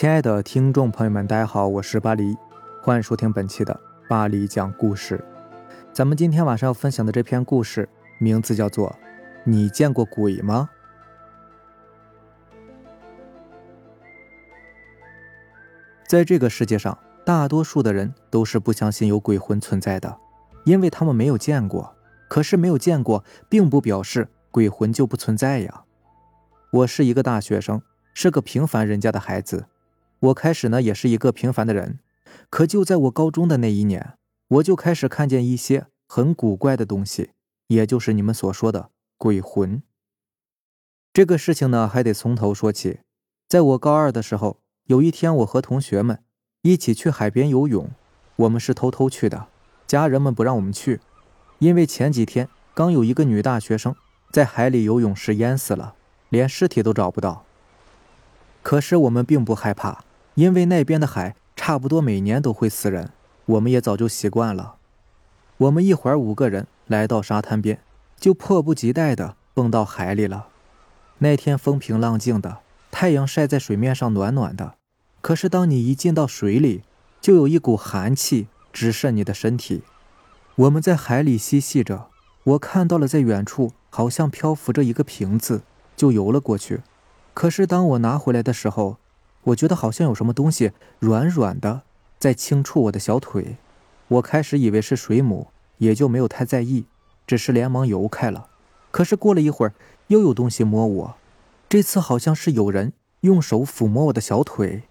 亲爱的听众朋友们，大家好，我是巴黎，欢迎收听本期的巴黎讲故事。咱们今天晚上要分享的这篇故事，名字叫做《你见过鬼吗》。在这个世界上，大多数的人都是不相信有鬼魂存在的，因为他们没有见过。可是没有见过，并不表示鬼魂就不存在呀。我是一个大学生，是个平凡人家的孩子。我开始呢也是一个平凡的人，可就在我高中的那一年，我就开始看见一些很古怪的东西，也就是你们所说的鬼魂。这个事情呢还得从头说起。在我高二的时候，有一天我和同学们一起去海边游泳，我们是偷偷去的，家人们不让我们去，因为前几天刚有一个女大学生在海里游泳时淹死了，连尸体都找不到。可是我们并不害怕。因为那边的海差不多每年都会死人，我们也早就习惯了。我们一会儿五个人来到沙滩边，就迫不及待地蹦到海里了。那天风平浪静的，太阳晒在水面上暖暖的。可是当你一进到水里，就有一股寒气直射你的身体。我们在海里嬉戏着，我看到了在远处好像漂浮着一个瓶子，就游了过去。可是当我拿回来的时候，我觉得好像有什么东西软软的在轻触我的小腿，我开始以为是水母，也就没有太在意，只是连忙游开了。可是过了一会儿，又有东西摸我，这次好像是有人用手抚摸我的小腿，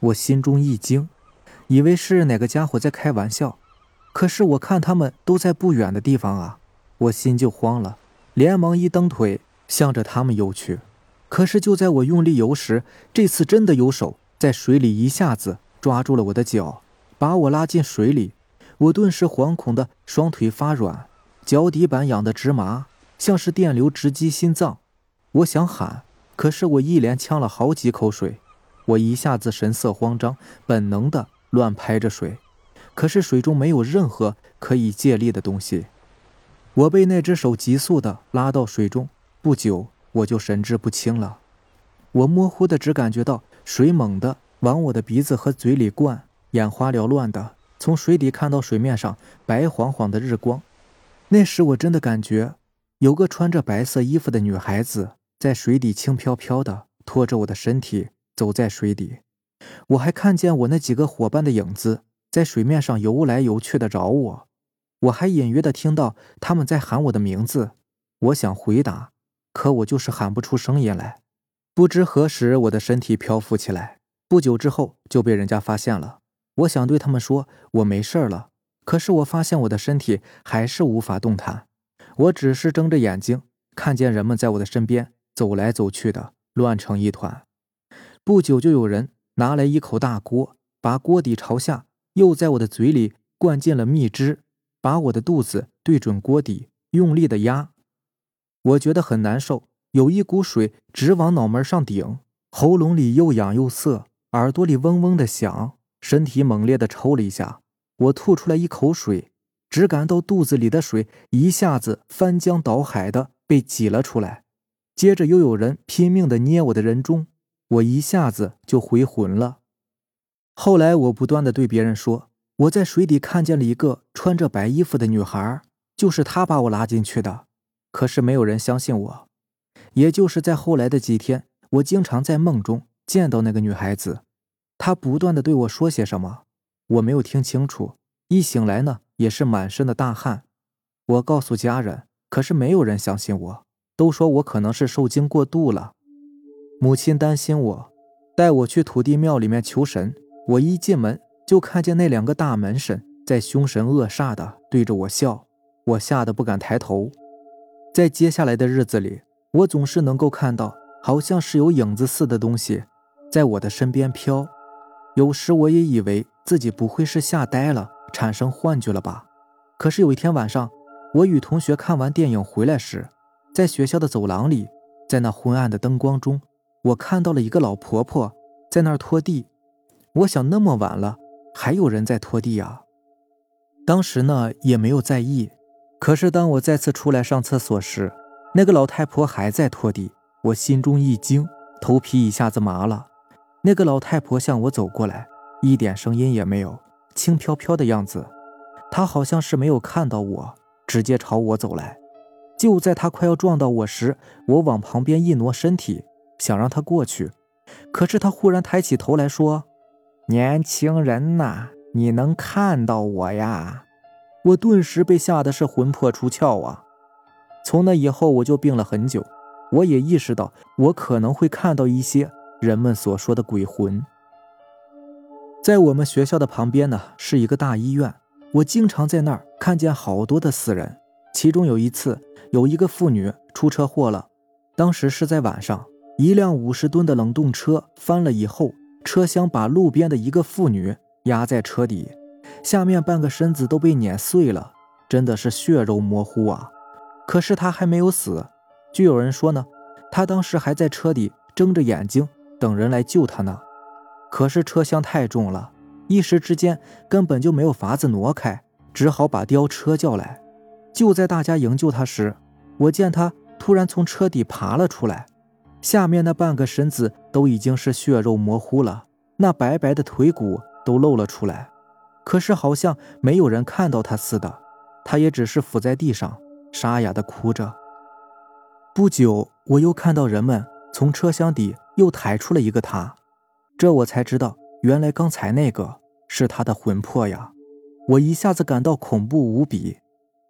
我心中一惊，以为是哪个家伙在开玩笑。可是我看他们都在不远的地方啊，我心就慌了，连忙一蹬腿，向着他们游去。可是就在我用力游时，这次真的有手在水里一下子抓住了我的脚，把我拉进水里。我顿时惶恐的双腿发软，脚底板痒得直麻，像是电流直击心脏。我想喊，可是我一连呛了好几口水，我一下子神色慌张，本能的乱拍着水，可是水中没有任何可以借力的东西。我被那只手急速的拉到水中，不久。我就神志不清了，我模糊的只感觉到水猛地往我的鼻子和嘴里灌，眼花缭乱的从水底看到水面上白晃晃的日光。那时我真的感觉有个穿着白色衣服的女孩子在水底轻飘飘的拖着我的身体走在水底，我还看见我那几个伙伴的影子在水面上游来游去的找我，我还隐约的听到他们在喊我的名字，我想回答。可我就是喊不出声音来，不知何时我的身体漂浮起来，不久之后就被人家发现了。我想对他们说我没事了，可是我发现我的身体还是无法动弹，我只是睁着眼睛看见人们在我的身边走来走去的，乱成一团。不久就有人拿来一口大锅，把锅底朝下，又在我的嘴里灌进了蜜汁，把我的肚子对准锅底，用力的压。我觉得很难受，有一股水直往脑门上顶，喉咙里又痒又涩，耳朵里嗡嗡的响，身体猛烈的抽了一下，我吐出来一口水，只感到肚子里的水一下子翻江倒海的被挤了出来，接着又有人拼命的捏我的人中，我一下子就回魂了。后来我不断的对别人说，我在水底看见了一个穿着白衣服的女孩，就是她把我拉进去的。可是没有人相信我，也就是在后来的几天，我经常在梦中见到那个女孩子，她不断的对我说些什么，我没有听清楚。一醒来呢，也是满身的大汗。我告诉家人，可是没有人相信我，都说我可能是受惊过度了。母亲担心我，带我去土地庙里面求神。我一进门就看见那两个大门神在凶神恶煞的对着我笑，我吓得不敢抬头。在接下来的日子里，我总是能够看到，好像是有影子似的东西在我的身边飘。有时我也以为自己不会是吓呆了，产生幻觉了吧？可是有一天晚上，我与同学看完电影回来时，在学校的走廊里，在那昏暗的灯光中，我看到了一个老婆婆在那儿拖地。我想，那么晚了，还有人在拖地啊。当时呢，也没有在意。可是，当我再次出来上厕所时，那个老太婆还在拖地，我心中一惊，头皮一下子麻了。那个老太婆向我走过来，一点声音也没有，轻飘飘的样子。她好像是没有看到我，直接朝我走来。就在她快要撞到我时，我往旁边一挪身体，想让她过去。可是她忽然抬起头来说：“年轻人呐，你能看到我呀？”我顿时被吓得是魂魄出窍啊！从那以后，我就病了很久。我也意识到，我可能会看到一些人们所说的鬼魂。在我们学校的旁边呢，是一个大医院。我经常在那儿看见好多的死人。其中有一次，有一个妇女出车祸了。当时是在晚上，一辆五十吨的冷冻车翻了以后，车厢把路边的一个妇女压在车底，下面半个身子都被碾碎了，真的是血肉模糊啊！可是他还没有死。据有人说呢，他当时还在车里睁着眼睛等人来救他呢。可是车厢太重了，一时之间根本就没有法子挪开，只好把吊车叫来。就在大家营救他时，我见他突然从车底爬了出来，下面那半个身子都已经是血肉模糊了，那白白的腿骨都露了出来。可是好像没有人看到他似的，他也只是伏在地上，沙哑的哭着。不久，我又看到人们从车厢底又抬出了一个他，这我才知道，原来刚才那个是他的魂魄呀！我一下子感到恐怖无比。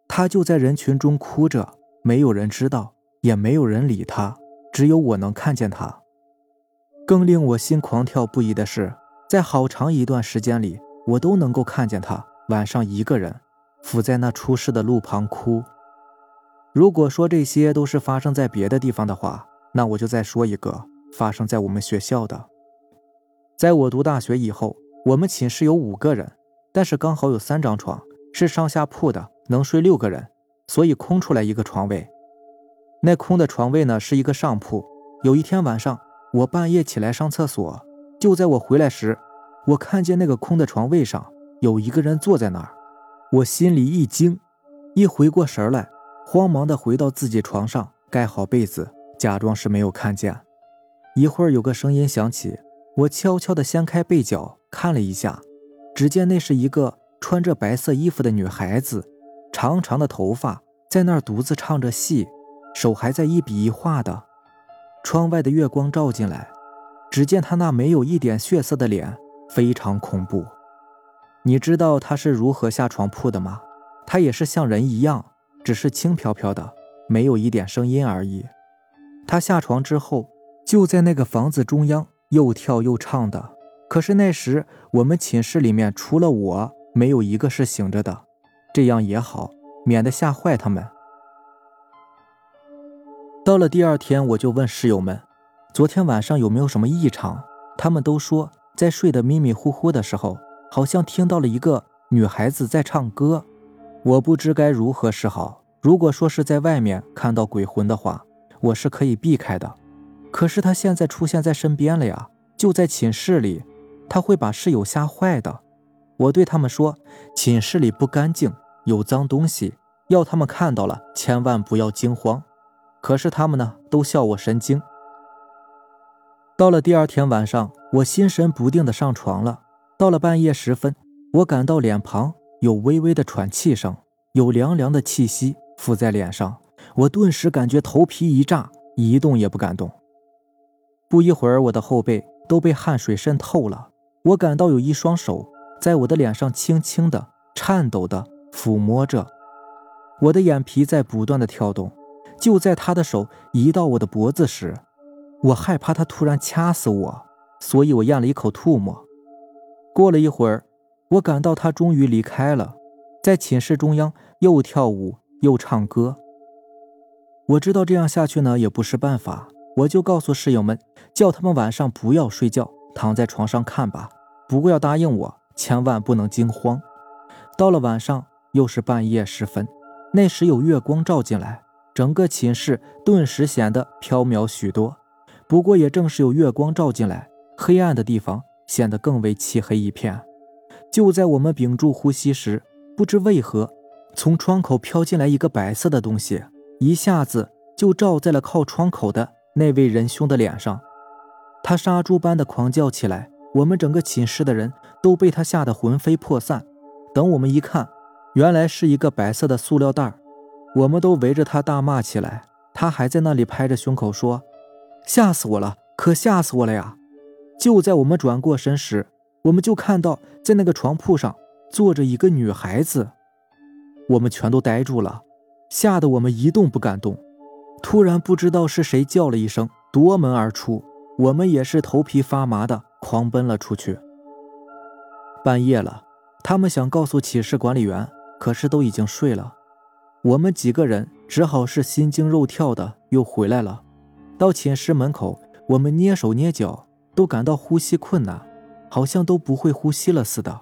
他就在人群中哭着，没有人知道，也没有人理他，只有我能看见他。更令我心狂跳不已的是，在好长一段时间里，我都能够看见他晚上一个人伏在那出事的路旁哭。如果说这些都是发生在别的地方的话，那我就再说一个发生在我们学校的。在我读大学以后，我们寝室有五个人，但是刚好有三张床是上下铺的，能睡六个人，所以空出来一个床位。那空的床位呢是一个上铺。有一天晚上，我半夜起来上厕所，就在我回来时，我看见那个空的床位上有一个人坐在那儿，我心里一惊，一回过神来。慌忙的回到自己床上，盖好被子，假装是没有看见。一会儿有个声音响起，我悄悄的掀开被角看了一下，只见那是一个穿着白色衣服的女孩子，长长的头发，在那儿独自唱着戏，手还在一笔一画的。窗外的月光照进来，只见她那没有一点血色的脸非常恐怖。你知道她是如何下床铺的吗？她也是像人一样。只是轻飘飘的，没有一点声音而已。他下床之后，就在那个房子中央又跳又唱的。可是那时我们寝室里面除了我，没有一个是醒着的。这样也好，免得吓坏他们。到了第二天，我就问室友们，昨天晚上有没有什么异常？他们都说，在睡得迷迷糊糊的时候，好像听到了一个女孩子在唱歌。我不知该如何是好。如果说是在外面看到鬼魂的话，我是可以避开的。可是他现在出现在身边了呀，就在寝室里，他会把室友吓坏的。我对他们说，寝室里不干净，有脏东西，要他们看到了千万不要惊慌。可是他们呢，都笑我神经。到了第二天晚上，我心神不定的上床了。到了半夜时分，我感到脸庞。有微微的喘气声，有凉凉的气息附在脸上，我顿时感觉头皮一炸，一动也不敢动。不一会儿，我的后背都被汗水渗透了，我感到有一双手在我的脸上轻轻的、颤抖的抚摸着，我的眼皮在不断的跳动。就在他的手移到我的脖子时，我害怕他突然掐死我，所以我咽了一口唾沫。过了一会儿。我感到他终于离开了，在寝室中央又跳舞又唱歌。我知道这样下去呢也不是办法，我就告诉室友们，叫他们晚上不要睡觉，躺在床上看吧。不过要答应我，千万不能惊慌。到了晚上，又是半夜时分，那时有月光照进来，整个寝室顿时显得飘渺许多。不过也正是有月光照进来，黑暗的地方显得更为漆黑一片。就在我们屏住呼吸时，不知为何，从窗口飘进来一个白色的东西，一下子就照在了靠窗口的那位仁兄的脸上。他杀猪般的狂叫起来，我们整个寝室的人都被他吓得魂飞魄散。等我们一看，原来是一个白色的塑料袋我们都围着他大骂起来。他还在那里拍着胸口说：“吓死我了，可吓死我了呀！”就在我们转过身时，我们就看到在那个床铺上坐着一个女孩子。我们全都呆住了，吓得我们一动不敢动。突然，不知道是谁叫了一声，夺门而出。我们也是头皮发麻的，狂奔了出去。半夜了，他们想告诉寝室管理员，可是都已经睡了。我们几个人只好是心惊肉跳的又回来了。到寝室门口，我们捏手捏脚，都感到呼吸困难，好像都不会呼吸了似的。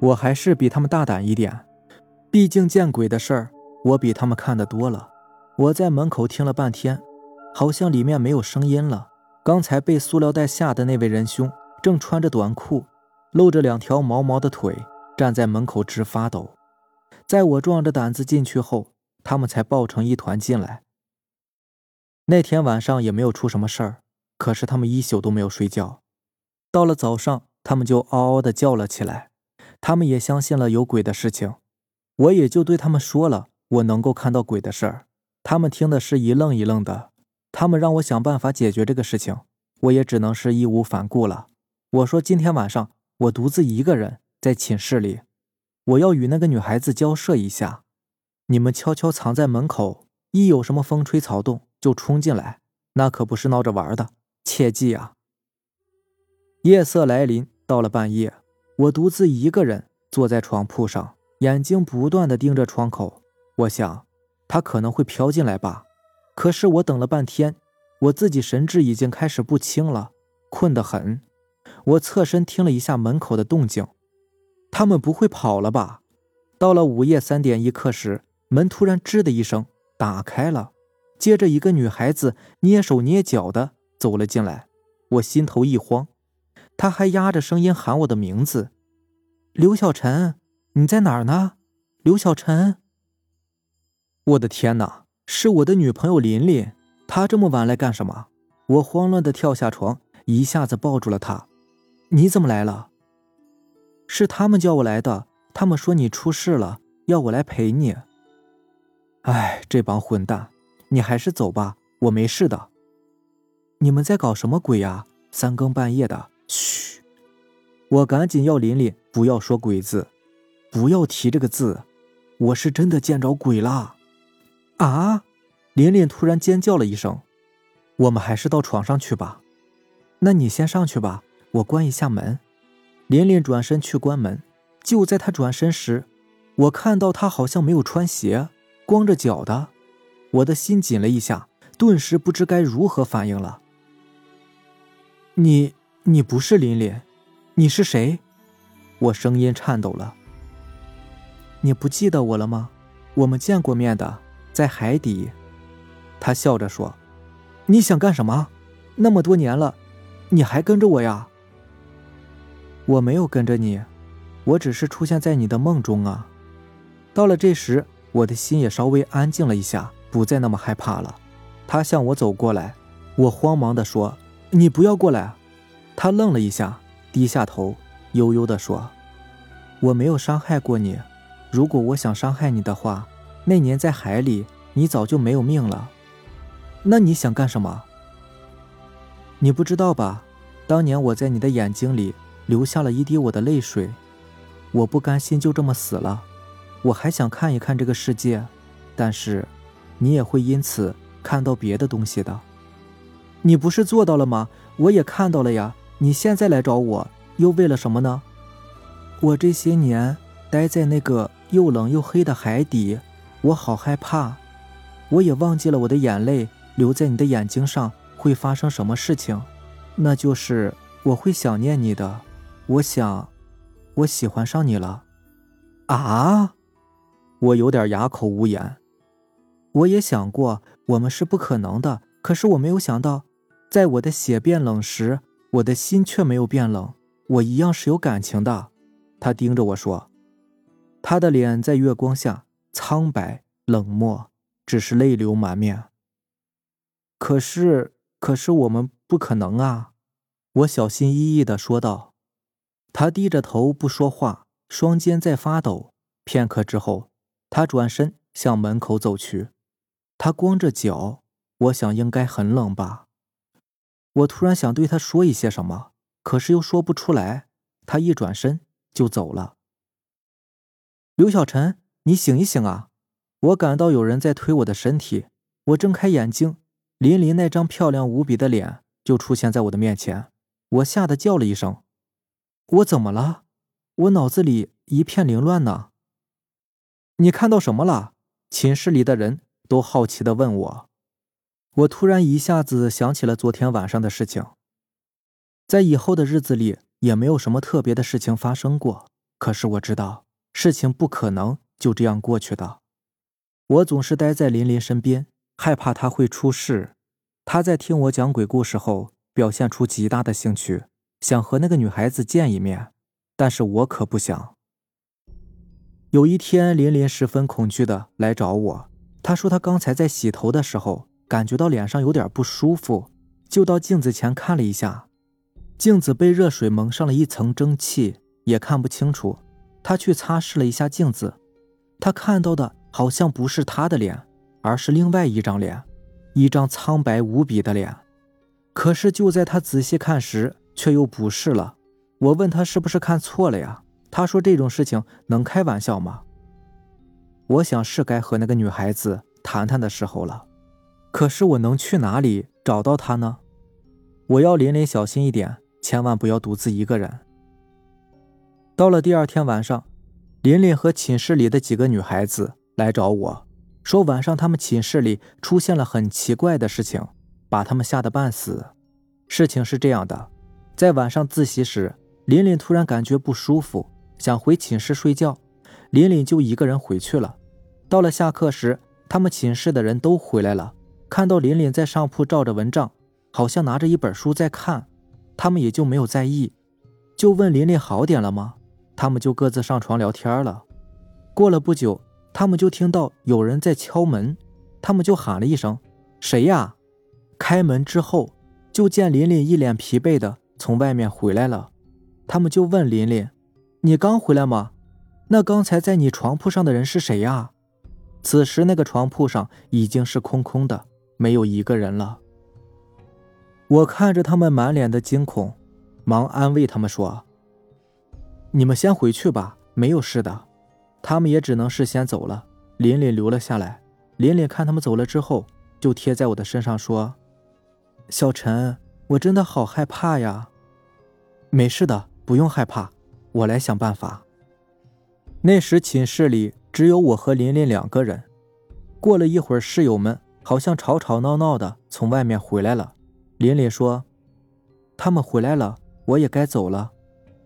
我还是比他们大胆一点，毕竟见鬼的事儿，我比他们看得多了。我在门口听了半天，好像里面没有声音了。刚才被塑料袋吓的那位仁兄，正穿着短裤，露着两条毛毛的腿，站在门口直发抖。在我壮着胆子进去后，他们才抱成一团进来。那天晚上也没有出什么事儿，可是他们一宿都没有睡觉。到了早上，他们就嗷嗷的叫了起来。他们也相信了有鬼的事情，我也就对他们说了我能够看到鬼的事儿。他们听的是一愣一愣的。他们让我想办法解决这个事情，我也只能是义无反顾了。我说今天晚上我独自一个人在寝室里，我要与那个女孩子交涉一下。你们悄悄藏在门口，一有什么风吹草动就冲进来，那可不是闹着玩的，切记啊！夜色来临，到了半夜，我独自一个人坐在床铺上，眼睛不断的盯着窗口。我想，他可能会飘进来吧。可是我等了半天，我自己神志已经开始不清了，困得很。我侧身听了一下门口的动静，他们不会跑了吧？到了午夜三点一刻时，门突然吱的一声打开了，接着一个女孩子蹑手蹑脚的走了进来。我心头一慌，他还压着声音喊我的名字：“刘小晨，你在哪儿呢？刘小晨！”我的天哪！是我的女朋友琳琳，她这么晚来干什么？我慌乱的跳下床，一下子抱住了她。你怎么来了？是他们叫我来的，他们说你出事了，要我来陪你。哎，这帮混蛋！你还是走吧，我没事的。你们在搞什么鬼呀？三更半夜的！嘘！我赶紧要琳琳不要说鬼字，不要提这个字，我是真的见着鬼了。啊！琳琳突然尖叫了一声。我们还是到床上去吧。那你先上去吧，我关一下门。琳琳转身去关门。就在她转身时，我看到她好像没有穿鞋，光着脚的。我的心紧了一下，顿时不知该如何反应了。你，你不是琳琳，你是谁？我声音颤抖了。你不记得我了吗？我们见过面的。在海底，他笑着说：“你想干什么？那么多年了，你还跟着我呀？”我没有跟着你，我只是出现在你的梦中啊。到了这时，我的心也稍微安静了一下，不再那么害怕了。他向我走过来，我慌忙的说：“你不要过来。”他愣了一下，低下头，悠悠的说：“我没有伤害过你，如果我想伤害你的话。”那年在海里，你早就没有命了。那你想干什么？你不知道吧？当年我在你的眼睛里留下了一滴我的泪水，我不甘心就这么死了，我还想看一看这个世界。但是，你也会因此看到别的东西的。你不是做到了吗？我也看到了呀。你现在来找我，又为了什么呢？我这些年待在那个又冷又黑的海底。我好害怕，我也忘记了我的眼泪流在你的眼睛上会发生什么事情，那就是我会想念你的。我想，我喜欢上你了。啊！我有点哑口无言。我也想过我们是不可能的，可是我没有想到，在我的血变冷时，我的心却没有变冷，我一样是有感情的。他盯着我说，他的脸在月光下。苍白冷漠，只是泪流满面。可是，可是我们不可能啊！我小心翼翼地说道。他低着头不说话，双肩在发抖。片刻之后，他转身向门口走去。他光着脚，我想应该很冷吧。我突然想对他说一些什么，可是又说不出来。他一转身就走了。刘小晨，你醒一醒啊！我感到有人在推我的身体。我睁开眼睛，林林那张漂亮无比的脸就出现在我的面前。我吓得叫了一声：“我怎么了？”我脑子里一片凌乱呢。你看到什么了？寝室里的人都好奇的问我。我突然一下子想起了昨天晚上的事情。在以后的日子里也没有什么特别的事情发生过。可是我知道事情不可能就这样过去的。我总是待在林林身边，害怕他会出事。他在听我讲鬼故事后。表现出极大的兴趣，想和那个女孩子见一面，但是我可不想。有一天，琳琳十分恐惧的来找我，她说她刚才在洗头的时候感觉到脸上有点不舒服，就到镜子前看了一下，镜子被热水蒙上了一层蒸汽，也看不清楚。他去擦拭了一下镜子，他看到的好像不是他的脸，而是另外一张脸，一张苍白无比的脸。可是就在他仔细看时，却又不是了。我问他是不是看错了呀？他说这种事情能开玩笑吗？我想是该和那个女孩子谈谈的时候了。可是我能去哪里找到她呢？我要琳琳小心一点，千万不要独自一个人。到了第二天晚上，琳琳和寝室里的几个女孩子来找我说，晚上他们寝室里出现了很奇怪的事情。把他们吓得半死。事情是这样的，在晚上自习时，琳琳突然感觉不舒服，想回寝室睡觉，琳琳就一个人回去了。到了下课时，他们寝室的人都回来了，看到琳琳在上铺照着蚊帐，好像拿着一本书在看，他们也就没有在意，就问琳琳好点了吗？他们就各自上床聊天了。过了不久，他们就听到有人在敲门，他们就喊了一声：“谁呀？”开门之后，就见琳琳一脸疲惫的从外面回来了。他们就问琳琳：“你刚回来吗？那刚才在你床铺上的人是谁呀？”此时那个床铺上已经是空空的，没有一个人了。我看着他们满脸的惊恐，忙安慰他们说：“你们先回去吧，没有事的。”他们也只能是先走了。琳琳留了下来。琳琳看他们走了之后，就贴在我的身上说。小陈，我真的好害怕呀！没事的，不用害怕，我来想办法。那时寝室里只有我和琳琳两个人。过了一会儿，室友们好像吵吵闹闹的从外面回来了。琳琳说：“他们回来了，我也该走了。”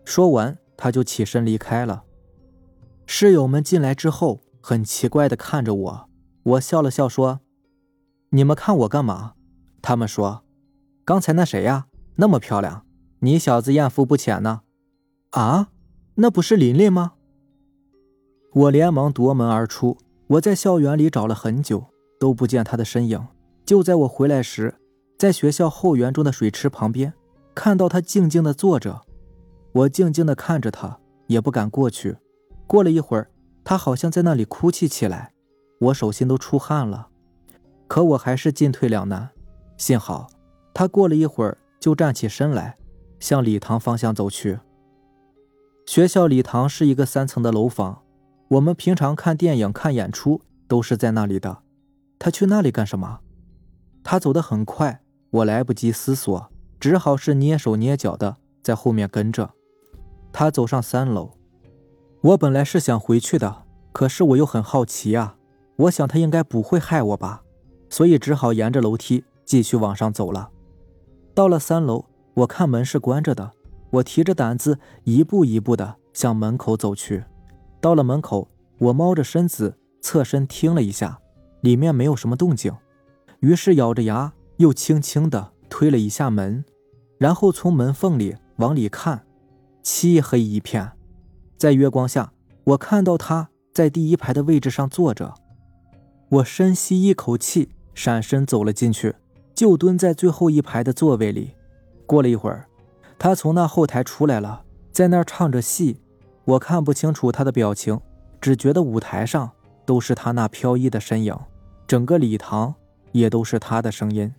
说完，他就起身离开了。室友们进来之后，很奇怪的看着我。我笑了笑说：“你们看我干嘛？”他们说。刚才那谁呀？那么漂亮，你小子艳福不浅呢。啊，那不是琳琳吗？我连忙夺门而出。我在校园里找了很久，都不见他的身影。就在我回来时，在学校后园中的水池旁边，看到他静静的坐着。我静静的看着他，也不敢过去。过了一会儿，他好像在那里哭泣起来，我手心都出汗了。可我还是进退两难。幸好。他过了一会儿就站起身来，向礼堂方向走去。学校礼堂是一个三层的楼房，我们平常看电影、看演出都是在那里的。他去那里干什么？他走得很快，我来不及思索，只好是蹑手蹑脚的在后面跟着。他走上三楼，我本来是想回去的，可是我又很好奇啊，我想他应该不会害我吧，所以只好沿着楼梯继续往上走了。到了三楼，我看门是关着的，我提着胆子一步一步的向门口走去。到了门口，我猫着身子侧身听了一下，里面没有什么动静，于是咬着牙又轻轻的推了一下门，然后从门缝里往里看，漆黑一片，在月光下，我看到他在第一排的位置上坐着。我深吸一口气，闪身走了进去。就蹲在最后一排的座位里。过了一会儿，他从那后台出来了，在那儿唱着戏，我看不清楚他的表情，只觉得舞台上都是他那飘逸的身影，整个礼堂也都是他的声音。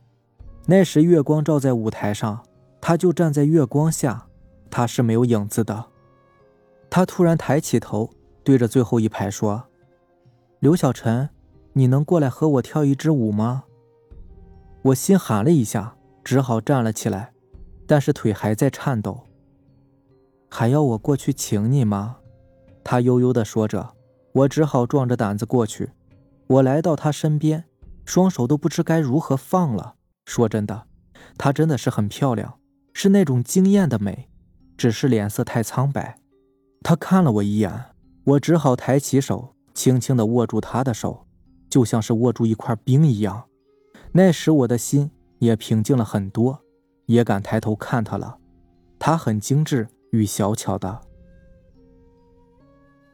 那时月光照在舞台上，他就站在月光下，他是没有影子的。他突然抬起头，对着最后一排说：“刘小晨，你能过来和我跳一支舞吗？”我心寒了一下，只好站了起来，但是腿还在颤抖。还要我过去请你吗？他悠悠地说着。我只好壮着胆子过去。我来到她身边，双手都不知该如何放了。说真的，她真的是很漂亮，是那种惊艳的美，只是脸色太苍白。他看了我一眼，我只好抬起手，轻轻地握住她的手，就像是握住一块冰一样。那时我的心也平静了很多，也敢抬头看她了。她很精致与小巧的。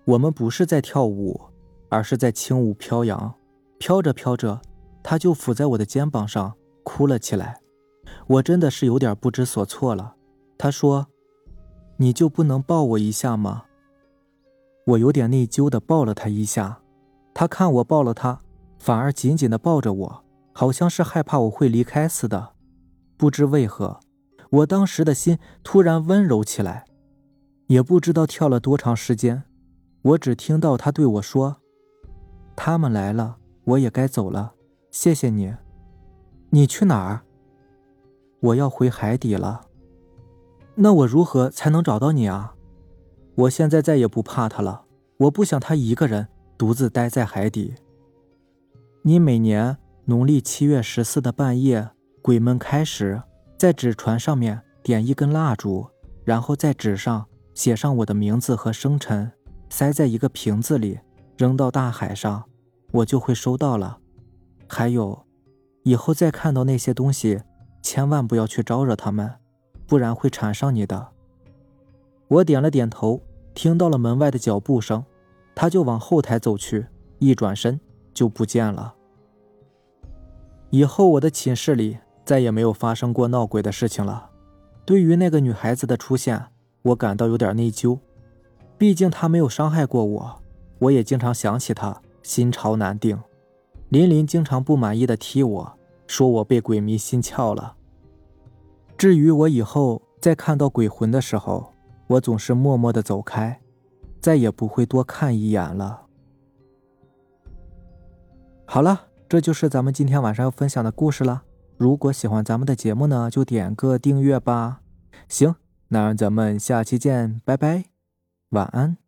我们不是在跳舞，而是在轻舞飘扬，飘着飘着，她就伏在我的肩膀上。哭了起来，我真的是有点不知所措了。他说：“你就不能抱我一下吗？”我有点内疚的抱了他一下，他看我抱了他，反而紧紧的抱着我，好像是害怕我会离开似的。不知为何，我当时的心突然温柔起来。也不知道跳了多长时间，我只听到他对我说：“他们来了，我也该走了，谢谢你。”你去哪儿？我要回海底了。那我如何才能找到你啊？我现在再也不怕他了。我不想他一个人独自待在海底。你每年农历七月十四的半夜，鬼门开时，在纸船上面点一根蜡烛，然后在纸上写上我的名字和生辰，塞在一个瓶子里，扔到大海上，我就会收到了。还有。以后再看到那些东西，千万不要去招惹他们，不然会缠上你的。我点了点头，听到了门外的脚步声，他就往后台走去，一转身就不见了。以后我的寝室里再也没有发生过闹鬼的事情了。对于那个女孩子的出现，我感到有点内疚，毕竟她没有伤害过我，我也经常想起他，心潮难定。林林经常不满意的踢我，说我被鬼迷心窍了。至于我以后再看到鬼魂的时候，我总是默默的走开，再也不会多看一眼了。好了，这就是咱们今天晚上要分享的故事了。如果喜欢咱们的节目呢，就点个订阅吧。行，那咱们下期见，拜拜，晚安。